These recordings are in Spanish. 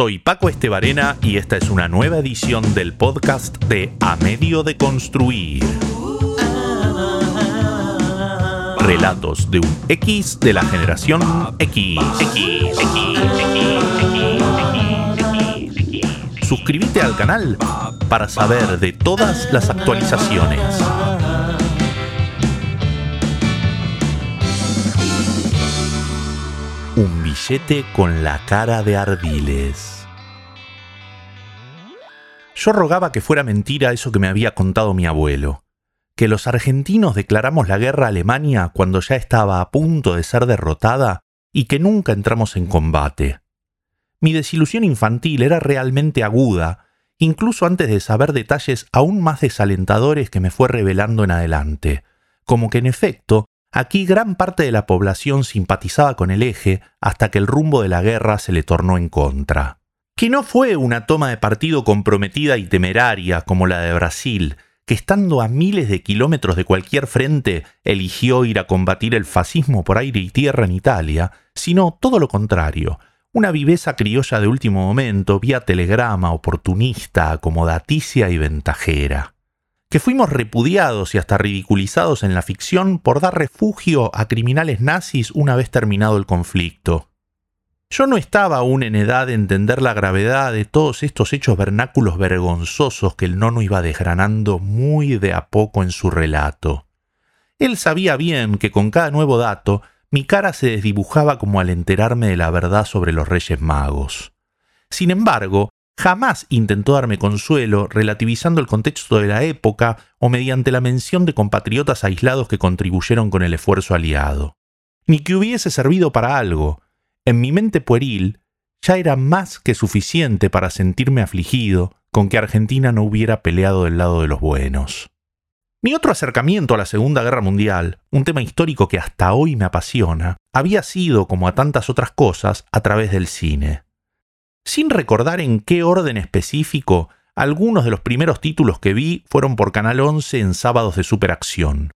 Soy Paco Estebarena y esta es una nueva edición del podcast de A Medio de Construir. Relatos de un X de la generación X. Suscríbete al canal para saber de todas las actualizaciones. Un billete con la cara de Ardiles. Yo rogaba que fuera mentira eso que me había contado mi abuelo, que los argentinos declaramos la guerra a Alemania cuando ya estaba a punto de ser derrotada y que nunca entramos en combate. Mi desilusión infantil era realmente aguda, incluso antes de saber detalles aún más desalentadores que me fue revelando en adelante, como que en efecto Aquí gran parte de la población simpatizaba con el eje hasta que el rumbo de la guerra se le tornó en contra. Que no fue una toma de partido comprometida y temeraria como la de Brasil, que estando a miles de kilómetros de cualquier frente eligió ir a combatir el fascismo por aire y tierra en Italia, sino todo lo contrario, una viveza criolla de último momento, vía telegrama, oportunista, acomodaticia y ventajera que fuimos repudiados y hasta ridiculizados en la ficción por dar refugio a criminales nazis una vez terminado el conflicto. Yo no estaba aún en edad de entender la gravedad de todos estos hechos vernáculos vergonzosos que el nono iba desgranando muy de a poco en su relato. Él sabía bien que con cada nuevo dato mi cara se desdibujaba como al enterarme de la verdad sobre los Reyes Magos. Sin embargo, Jamás intentó darme consuelo relativizando el contexto de la época o mediante la mención de compatriotas aislados que contribuyeron con el esfuerzo aliado. Ni que hubiese servido para algo. En mi mente pueril ya era más que suficiente para sentirme afligido con que Argentina no hubiera peleado del lado de los buenos. Mi otro acercamiento a la Segunda Guerra Mundial, un tema histórico que hasta hoy me apasiona, había sido, como a tantas otras cosas, a través del cine sin recordar en qué orden específico, algunos de los primeros títulos que vi fueron por Canal 11 en sábados de superacción.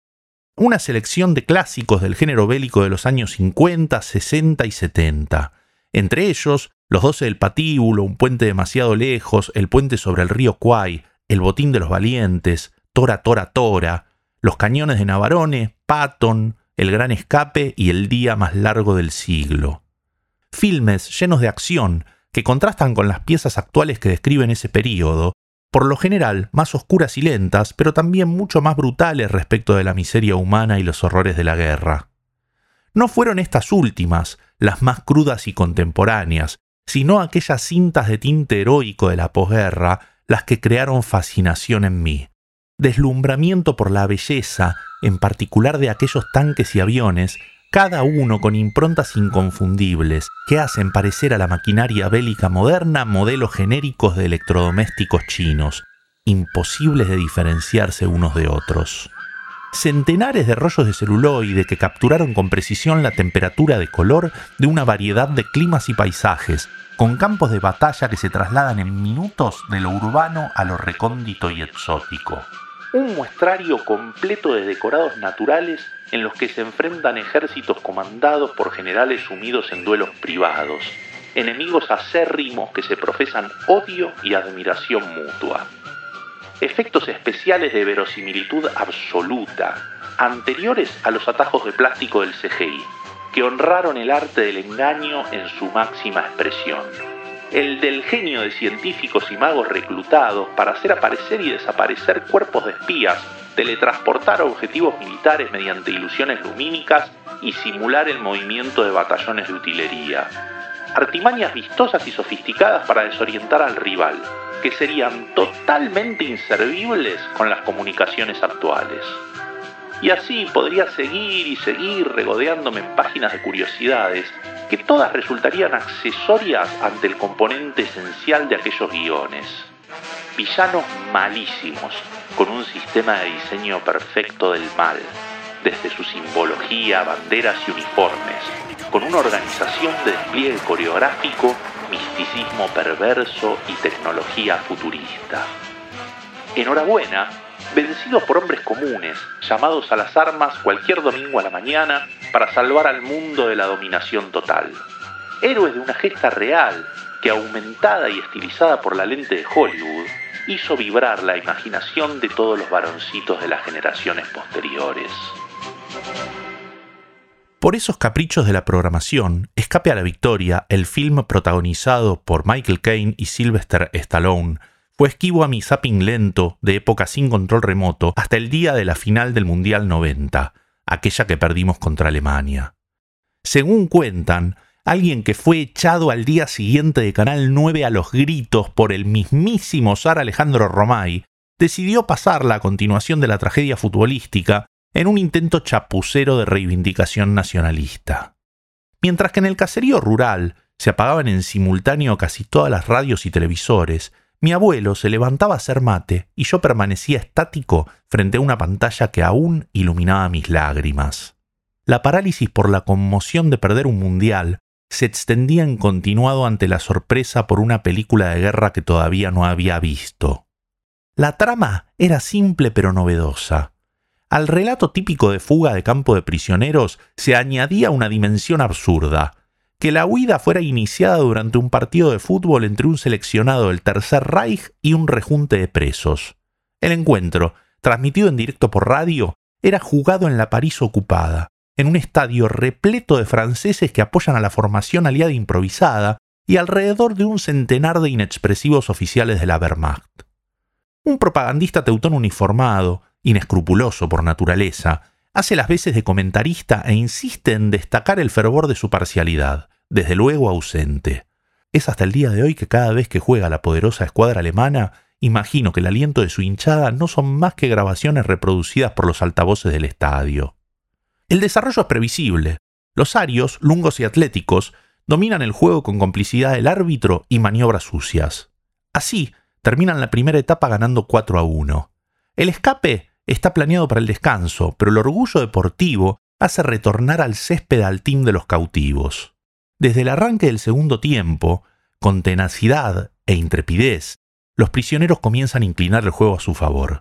Una selección de clásicos del género bélico de los años 50, 60 y 70. Entre ellos, Los Doce del Patíbulo, Un puente demasiado lejos, El puente sobre el río Kwai, El botín de los valientes, Tora, Tora, Tora, Los cañones de Navarone, Patton, El gran escape y El día más largo del siglo. Filmes llenos de acción, que contrastan con las piezas actuales que describen ese período, por lo general más oscuras y lentas, pero también mucho más brutales respecto de la miseria humana y los horrores de la guerra. No fueron estas últimas, las más crudas y contemporáneas, sino aquellas cintas de tinte heroico de la posguerra las que crearon fascinación en mí. Deslumbramiento por la belleza, en particular de aquellos tanques y aviones, cada uno con improntas inconfundibles que hacen parecer a la maquinaria bélica moderna modelos genéricos de electrodomésticos chinos, imposibles de diferenciarse unos de otros. Centenares de rollos de celuloide que capturaron con precisión la temperatura de color de una variedad de climas y paisajes, con campos de batalla que se trasladan en minutos de lo urbano a lo recóndito y exótico un muestrario completo de decorados naturales en los que se enfrentan ejércitos comandados por generales sumidos en duelos privados, enemigos acérrimos que se profesan odio y admiración mutua. Efectos especiales de verosimilitud absoluta, anteriores a los atajos de plástico del CGI, que honraron el arte del engaño en su máxima expresión el del genio de científicos y magos reclutados para hacer aparecer y desaparecer cuerpos de espías, teletransportar objetivos militares mediante ilusiones lumínicas y simular el movimiento de batallones de utilería. Artimañas vistosas y sofisticadas para desorientar al rival, que serían totalmente inservibles con las comunicaciones actuales. Y así podría seguir y seguir regodeándome en páginas de curiosidades, que todas resultarían accesorias ante el componente esencial de aquellos guiones. Villanos malísimos, con un sistema de diseño perfecto del mal, desde su simbología, banderas y uniformes, con una organización de despliegue coreográfico, misticismo perverso y tecnología futurista. Enhorabuena vencidos por hombres comunes, llamados a las armas cualquier domingo a la mañana para salvar al mundo de la dominación total. héroes de una gesta real que aumentada y estilizada por la lente de Hollywood, hizo vibrar la imaginación de todos los varoncitos de las generaciones posteriores. Por esos caprichos de la programación, Escape a la Victoria, el film protagonizado por Michael Caine y Sylvester Stallone, fue esquivo a mi zapping lento de época sin control remoto hasta el día de la final del Mundial 90, aquella que perdimos contra Alemania. Según cuentan, alguien que fue echado al día siguiente de Canal 9 a los gritos por el mismísimo Sar Alejandro Romay, decidió pasarla a continuación de la tragedia futbolística en un intento chapucero de reivindicación nacionalista. Mientras que en el caserío rural se apagaban en simultáneo casi todas las radios y televisores, mi abuelo se levantaba a hacer mate y yo permanecía estático frente a una pantalla que aún iluminaba mis lágrimas. La parálisis por la conmoción de perder un mundial se extendía en continuado ante la sorpresa por una película de guerra que todavía no había visto. La trama era simple pero novedosa. Al relato típico de fuga de campo de prisioneros se añadía una dimensión absurda, que la huida fuera iniciada durante un partido de fútbol entre un seleccionado del Tercer Reich y un rejunte de presos. El encuentro, transmitido en directo por radio, era jugado en la París ocupada, en un estadio repleto de franceses que apoyan a la formación aliada improvisada y alrededor de un centenar de inexpresivos oficiales de la Wehrmacht. Un propagandista teutón uniformado, inescrupuloso por naturaleza, hace las veces de comentarista e insiste en destacar el fervor de su parcialidad, desde luego ausente. Es hasta el día de hoy que cada vez que juega la poderosa escuadra alemana, imagino que el aliento de su hinchada no son más que grabaciones reproducidas por los altavoces del estadio. El desarrollo es previsible. Los arios, lungos y atléticos, dominan el juego con complicidad del árbitro y maniobras sucias. Así, terminan la primera etapa ganando 4 a 1. El escape está planeado para el descanso, pero el orgullo deportivo hace retornar al césped al team de los cautivos. Desde el arranque del segundo tiempo, con tenacidad e intrepidez, los prisioneros comienzan a inclinar el juego a su favor.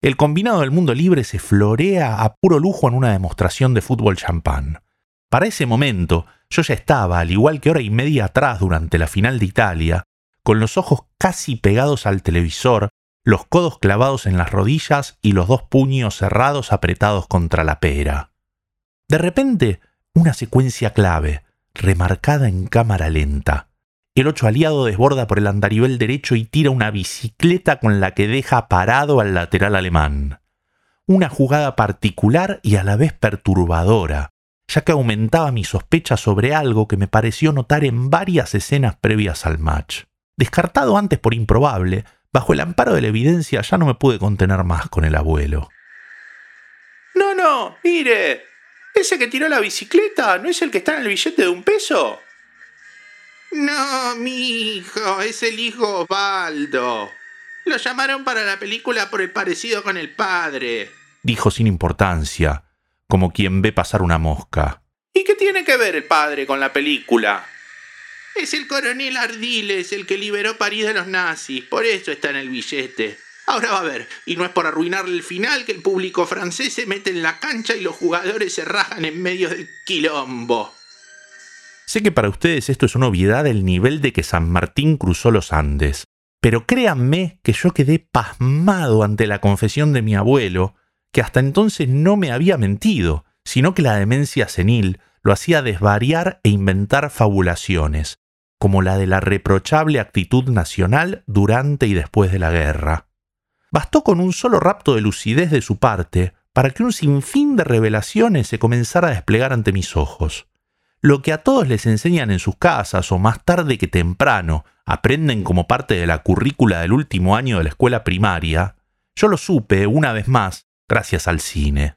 El combinado del mundo libre se florea a puro lujo en una demostración de fútbol champán. Para ese momento, yo ya estaba, al igual que hora y media atrás durante la final de Italia, con los ojos casi pegados al televisor, los codos clavados en las rodillas y los dos puños cerrados apretados contra la pera. De repente, una secuencia clave, remarcada en cámara lenta. El ocho aliado desborda por el andarivel derecho y tira una bicicleta con la que deja parado al lateral alemán. Una jugada particular y a la vez perturbadora, ya que aumentaba mi sospecha sobre algo que me pareció notar en varias escenas previas al match. Descartado antes por improbable, bajo el amparo de la evidencia ya no me pude contener más con el abuelo. No, no, mire, ese que tiró la bicicleta no es el que está en el billete de un peso. No, mi hijo, es el hijo Osvaldo. Lo llamaron para la película por el parecido con el padre. Dijo sin importancia, como quien ve pasar una mosca. ¿Y qué tiene que ver el padre con la película? Es el coronel Ardiles el que liberó París de los nazis, por eso está en el billete. Ahora va a ver, y no es por arruinarle el final que el público francés se mete en la cancha y los jugadores se rajan en medio del quilombo. Sé que para ustedes esto es una obviedad del nivel de que San Martín cruzó los Andes, pero créanme que yo quedé pasmado ante la confesión de mi abuelo, que hasta entonces no me había mentido, sino que la demencia senil lo hacía desvariar e inventar fabulaciones, como la de la reprochable actitud nacional durante y después de la guerra. Bastó con un solo rapto de lucidez de su parte para que un sinfín de revelaciones se comenzara a desplegar ante mis ojos lo que a todos les enseñan en sus casas o más tarde que temprano aprenden como parte de la currícula del último año de la escuela primaria, yo lo supe una vez más gracias al cine.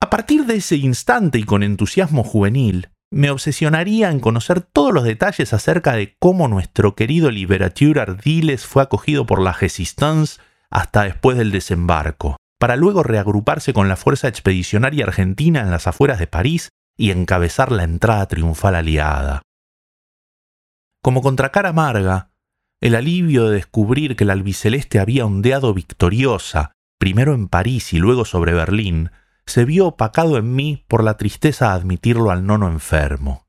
A partir de ese instante y con entusiasmo juvenil, me obsesionaría en conocer todos los detalles acerca de cómo nuestro querido Liberature Ardiles fue acogido por la Resistance hasta después del desembarco, para luego reagruparse con la Fuerza Expedicionaria Argentina en las afueras de París y encabezar la entrada triunfal aliada. Como contracara amarga, el alivio de descubrir que la albiceleste había ondeado victoriosa, primero en París y luego sobre Berlín, se vio opacado en mí por la tristeza de admitirlo al nono enfermo.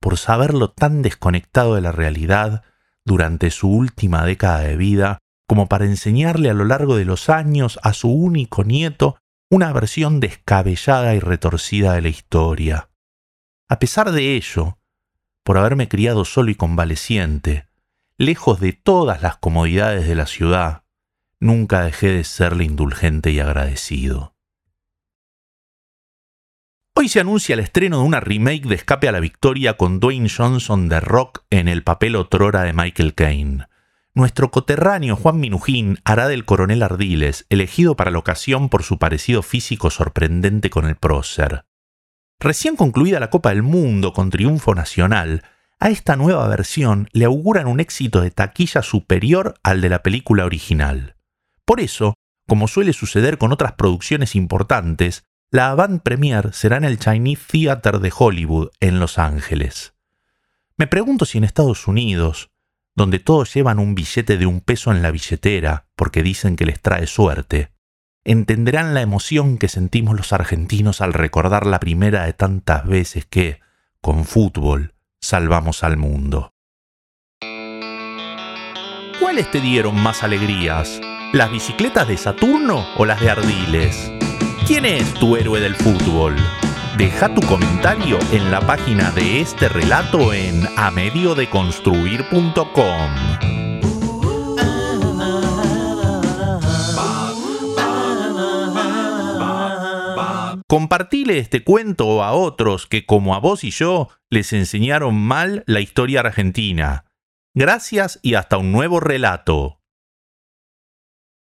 por saberlo tan desconectado de la realidad durante su última década de vida como para enseñarle a lo largo de los años a su único nieto una versión descabellada y retorcida de la historia. A pesar de ello, por haberme criado solo y convaleciente, lejos de todas las comodidades de la ciudad, nunca dejé de serle indulgente y agradecido. Hoy se anuncia el estreno de una remake de Escape a la Victoria con Dwayne Johnson de Rock en el papel otrora de Michael Caine. Nuestro coterráneo Juan Minujín hará del coronel Ardiles, elegido para la ocasión por su parecido físico sorprendente con el prócer. Recién concluida la Copa del Mundo con triunfo nacional, a esta nueva versión le auguran un éxito de taquilla superior al de la película original. Por eso, como suele suceder con otras producciones importantes, la avant premiere será en el Chinese Theater de Hollywood, en Los Ángeles. Me pregunto si en Estados Unidos, donde todos llevan un billete de un peso en la billetera porque dicen que les trae suerte, entenderán la emoción que sentimos los argentinos al recordar la primera de tantas veces que, con fútbol, salvamos al mundo. ¿Cuáles te dieron más alegrías? ¿Las bicicletas de Saturno o las de Ardiles? ¿Quién es tu héroe del fútbol? Deja tu comentario en la página de este relato en amediodeconstruir.com. Compartile este cuento a otros que, como a vos y yo, les enseñaron mal la historia argentina. Gracias y hasta un nuevo relato.